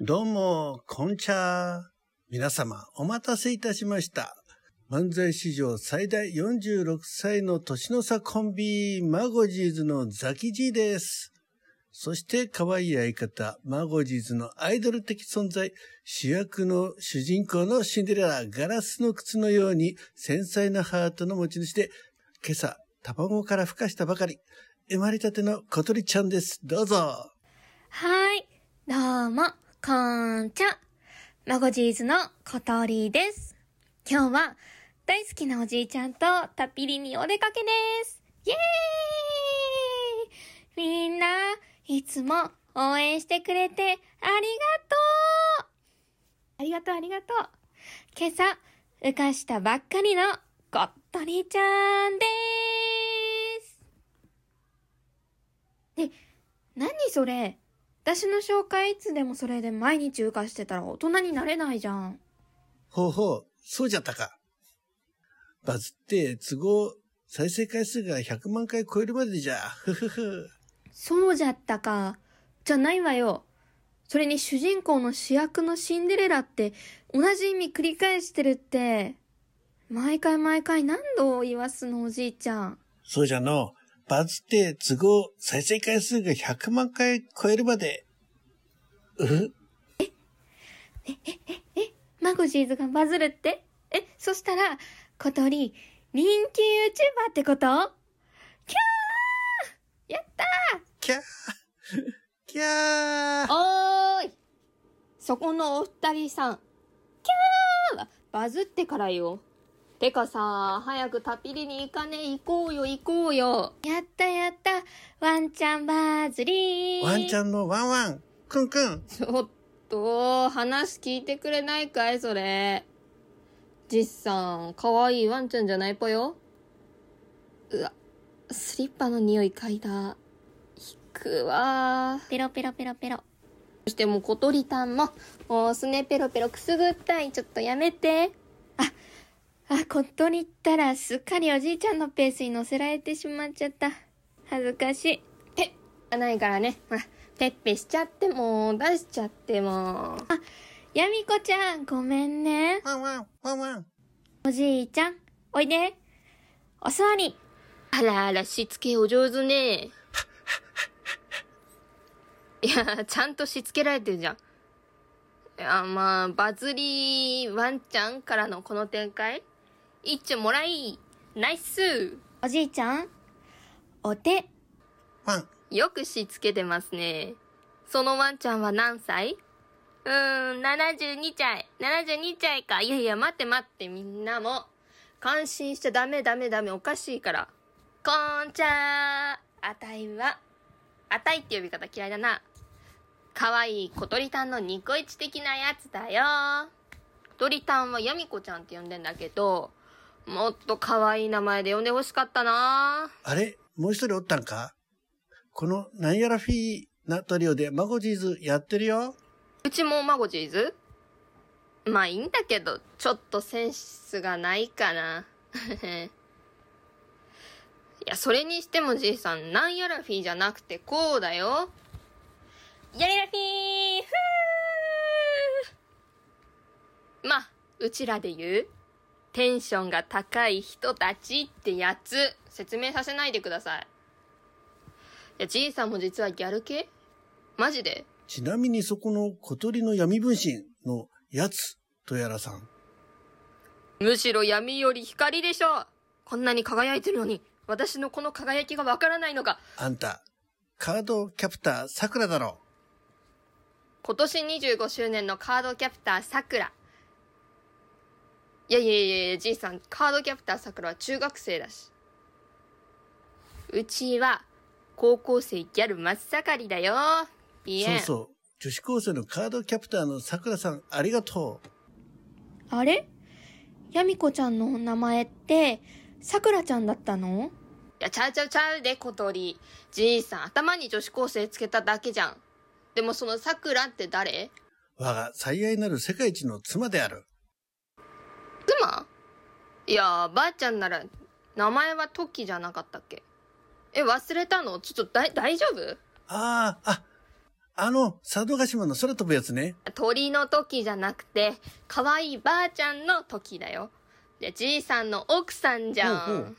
どうも、こんちゃー。皆様、お待たせいたしました。漫才史上最大46歳の年の差コンビ、マゴジーズのザキジーです。そして、可愛い相方、マゴジーズのアイドル的存在、主役の主人公のシンデレラ、ガラスの靴のように繊細なハートの持ち主で、今朝、卵から孵化したばかり、生まれたての小鳥ちゃんです。どうぞ。はい。どうも、こんちゃ。マゴジーズの小鳥です。今日は、大好きなおじいちゃんとタッピリにお出かけです。イェーイみんな、いつも応援してくれてありがとうありがとう、ありがとう。今朝、浮かしたばっかりの小鳥ちゃんでーす。で、何それ？私の紹介いつでもそれで毎日浮かしてたら大人になれないじゃん。ほうほう、そうじゃったか。バズって都合、再生回数が100万回超えるまでじゃ、ふふふ。そうじゃったか。じゃないわよ。それに主人公の主役のシンデレラって同じ意味繰り返してるって。毎回毎回何度言わすのおじいちゃん。そうじゃの。バズって都合、再生回数が100万回超えるまで。うマゴジーズがバズるって？え、そしたら、小鳥、人気 YouTuber ってこと？キャー！やったー！キャー！キャー！おーい！そこのお二人さん。キャー！はバズってからよ。てかさ、早くタピリに行かね行こうよ行こうよ。やったやった。ワンちゃんバズりー。ワンちゃんのワンワン、くんくん。ちょっと、話聞いてくれないかいそれ。じいさん、かわいいワンちゃんじゃないぽよ。うわ、スリッパの匂い嗅いだ。引くわー。ペロペロペロペロ。そしてもう小鳥たんも、もうすねペロペロくすぐったい。ちょっとやめて。あ、あ、小鳥ったらすっかりおじいちゃんのペースに乗せられてしまっちゃった。恥ずかしい。ペッ、ないからね。ほら、ペッペしちゃっても、出しちゃっても。あ、やみこちゃん、ごめんね。ワンワン、ワンワン。おじいちゃん、おいで。お座り。あらあら、しつけお上手ね。いや、ちゃんとしつけられてるじゃん。いや、まあ、バズりーワンちゃんからのこの展開一丁もらいナイスおじいちゃん、お手。ワン。よくしつけてますね。そのワンちゃんは何歳？うーん、72歳。72歳か。いやいや、待って待って、みんなも。感心しちゃダメダメダメ、おかしいから。こんちゃー。あたいは、あたいって呼び方嫌いだな。かわいい小鳥たんのニコイチ的なやつだよ。小鳥たんはヤミコちゃんって呼んでんだけど、もっと可愛い名前で呼んでほしかったな。あれ？もう一人おったんか？このなんやらフィーなトリオでマゴジーズやってるよ。うちもマゴジーズ。まあいいんだけど、ちょっとセンスがないかな。いや、それにしてもじいさん、なんやらフィーじゃなくてこうだよ。やりらフィー！ふー！まあ、うちらで言う、テンションが高い人たちってやつ、説明させないでください。いや、じいさんも実はギャル系？マジで？ちなみにそこの小鳥の闇分身のやつとやらさん。むしろ闇より光でしょこんなに輝いてるのに、私のこの輝きがわからないのか。あんた、カードキャプター桜だろ。今年25周年のカードキャプターさくら。いやいやいやじいさん、カードキャプターさくらは中学生だし。うちは、高校生ギャル真っ盛りだよ。ピエン。そうそう。女子高生のカードキャプターの桜さん、ありがとう。あれ？やみこちゃんの名前って、さくらちゃんだったの？いや、ちゃうちゃうちゃうで、小鳥。じいさん、頭に女子高生つけただけじゃん。でもそのさくらって誰？我が最愛なる世界一の妻である。妻いや、ばあちゃんなら、名前はトキじゃなかったっけ？え、忘れたの？ちょっとだい、大丈夫？ああ、あ、あの、佐渡島の空飛ぶやつね。鳥の時じゃなくて、可愛いばあちゃんの時だよ。で、じいさんの奥さんじゃん。ほうほう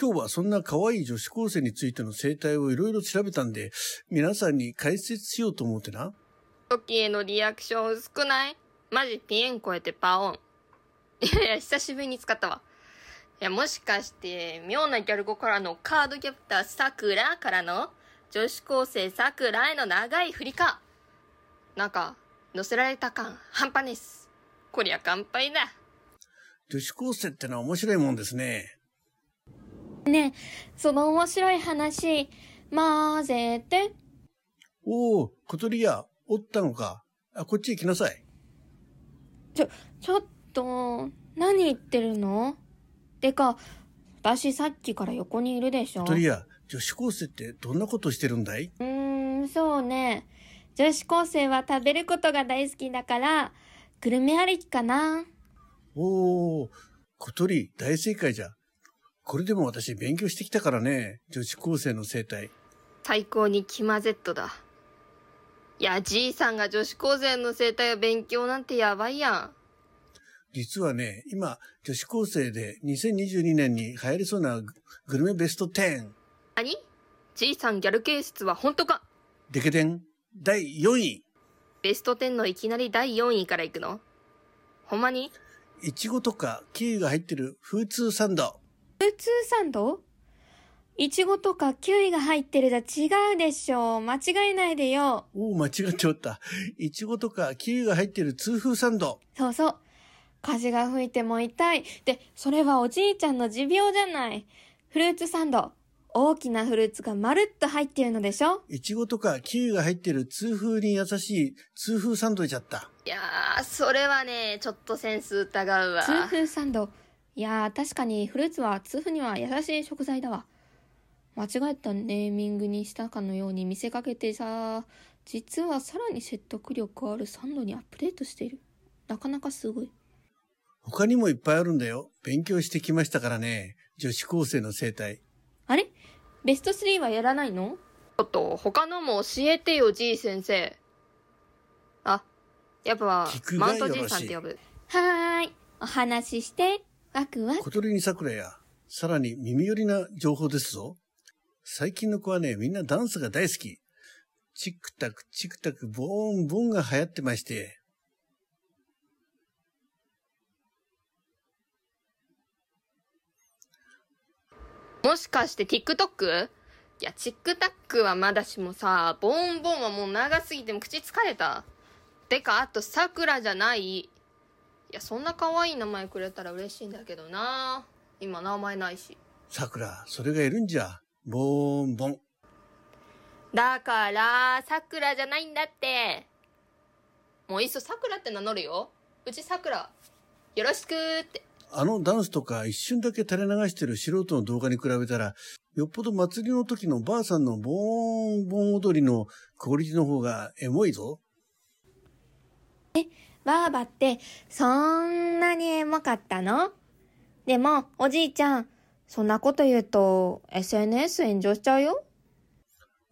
今日はそんな可愛い女子高生についての生態をいろいろ調べたんで、皆さんに解説しようと思ってな。時へのリアクション薄くない？マジピエン超えてパオン。いやいや、久しぶりに使ったわ。いや、もしかして、妙なギャル語からのカードキャプターさくらからの女子高生さくらへの長い振りか。なんか、乗せられた感半端ねっす。こりゃ乾杯だ。女子高生ってのは面白いもんですね。ねえ、その面白い話、混ぜて。おお、小鳥屋、おったのか。あ、こっちへ来なさい。ちょ、ちょっと、何言ってるの？てか、私さっきから横にいるでしょ？小鳥屋、女子高生ってどんなことしてるんだい？うーん、そうね。女子高生は食べることが大好きだから、グルメ歩きかな？おお、小鳥、大正解じゃ。これでも私勉強してきたからね。女子高生の生態。最高にキマ Z だ。いや、じいさんが女子高生の生態を勉強なんてやばいやん。実はね、今、女子高生で2022年に流行りそうなググルメベスト10。何？じいさんギャル系説は本当か？デケデン、第4位。ベスト10のいきなり第4位から行くの？ほんまに？いちごとかキウイが入ってるフーツーサンド。普通サンド？いちごとかキウイが入ってるじゃ違うでしょ。間違えないでよ。おお、間違っておった。いちごとかキウイが入ってる痛風サンド。そうそう。風が吹いても痛い。で、それはおじいちゃんの持病じゃない。フルーツサンド。大きなフルーツがまるっと入ってるのでしょ？いちごとかキウイが入ってる痛風に優しい痛風サンドじゃった。いやー、それはね、ちょっとセンス疑うわ。痛風サンド。いやー、確かにフルーツは痛風には優しい食材だわ。間違えたネーミングにしたかのように見せかけてさ、実はさらに説得力あるサンドにアップデートしている。なかなかすごい。他にもいっぱいあるんだよ。勉強してきましたからね。女子高生の生態。あれ？ベスト3はやらないの？ちょっと、他のも教えてよ、じい先生。あ、やっぱマウントじいさんって呼ぶ。はーい。お話しして。ワクワク。小鳥に桜や、さらに耳寄りな情報ですぞ。最近の子はね、みんなダンスが大好き。チクタク、チクタク、ボーン、ボーンが流行ってまして。もしかして TikTok? いや、TikTok はまだしもさ、ボンボンはもう長すぎても口疲れた。てか、あと、さくらじゃない。いや、そんな可愛い名前くれたら嬉しいんだけどな。今名前ないし。桜、それがいるんじゃ。ボーン、ボン。だから、さくらじゃないんだって。もういっそさくらって名乗るよ。うちさくら。よろしくーって。あのダンスとか一瞬だけ垂れ流してる素人の動画に比べたら、よっぽど祭りの時のばあさんのボーン、ボーン踊りのクオリティの方がエモいぞ。ばあばって、そんなにエモかったの？でも、おじいちゃん、そんなこと言うと、SNS 炎上しちゃうよ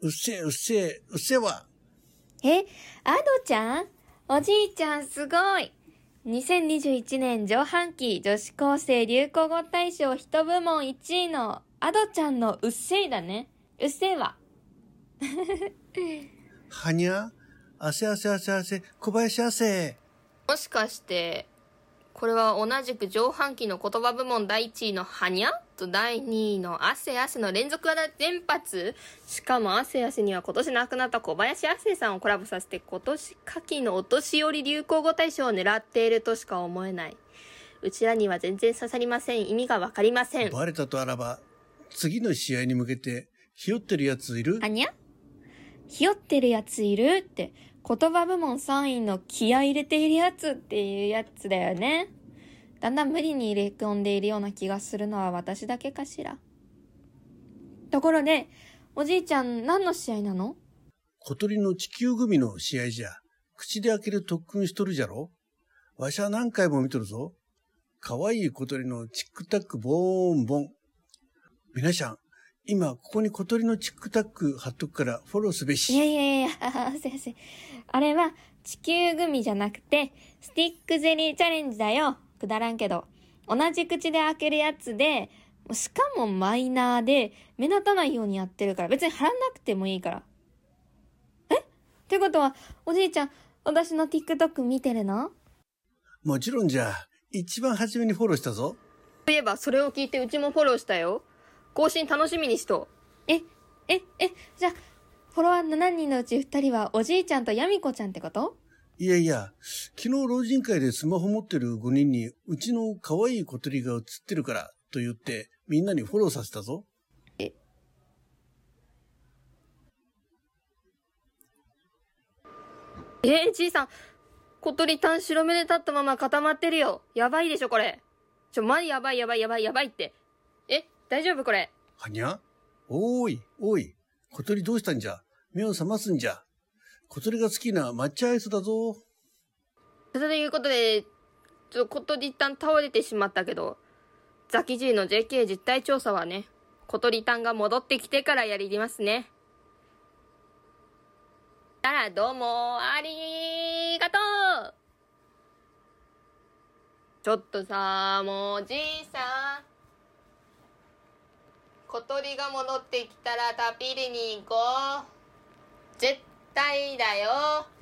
うっせえ、うっせえ、うっせえわ。え、アドちゃん？おじいちゃんすごい !2021 年上半期女子高生流行語大賞一部門1位のアドちゃんのうっせいだね。うっせいわ。はにゃ？汗汗汗汗、小林汗。もしかして、これは同じく上半期の言葉部門第1位のはにゃ？と第2位の汗汗の連続連発しかも汗汗には今年亡くなった小林亜生さんをコラボさせて今年夏季のお年寄り流行語大賞を狙っているとしか思えない。うちらには全然刺さりません。意味がわかりません。バレたとあらば、次の試合に向けて、ひよってるやついる？はにゃひよってるやついるって、言葉部門3位の気合い入れているやつっていうやつだよね。だんだん無理に入れ込んでいるような気がするのは私だけかしら。ところで、おじいちゃん何の試合なの？小鳥の地球組の試合じゃ。口で開ける特訓しとるじゃろ？わしは何回も見とるぞ。可愛い小鳥のチックタックボーンボン。皆さん、今、ここに小鳥のチックタック貼っとくからフォローすべし。いやいやいや、あすいません。あれは地球グミじゃなくて、スティックゼリーチャレンジだよ。くだらんけど。同じ口で開けるやつで、しかもマイナーで、目立たないようにやってるから、別に貼らなくてもいいから。え？ってことは、おじいちゃん、私の TikTok 見てるの？もちろんじゃ、一番初めにフォローしたぞ。そういえば、それを聞いてうちもフォローしたよ。更新楽しみにしと。え、え、え、じゃあ、フォロワー7人のうち2人はおじいちゃんとヤミコちゃんってこと？いやいや、昨日老人会でスマホ持ってる5人に、うちの可愛い小鳥が映ってるから、と言って、みんなにフォローさせたぞ。えー、じいさん、小鳥たん白目で立ったまま固まってるよ。やばいでしょ、これ。ちょ、マジやばいやばいやばいやばいって。え、大丈夫これ。はにゃ？おーい、おい。小鳥どうしたんじゃ？目を覚ますんじゃ。小鳥が好きな抹茶アイスだぞ。ということで、ちょっと、小鳥たん倒れてしまったけど、ザキジーの JK 実態調査はね、小鳥たんが戻ってきてからやりますね。あら、どうも、ありがとうちょっとさ、もう、じいさん。小鳥が戻ってきたらタピリに行こう。絶対だよ。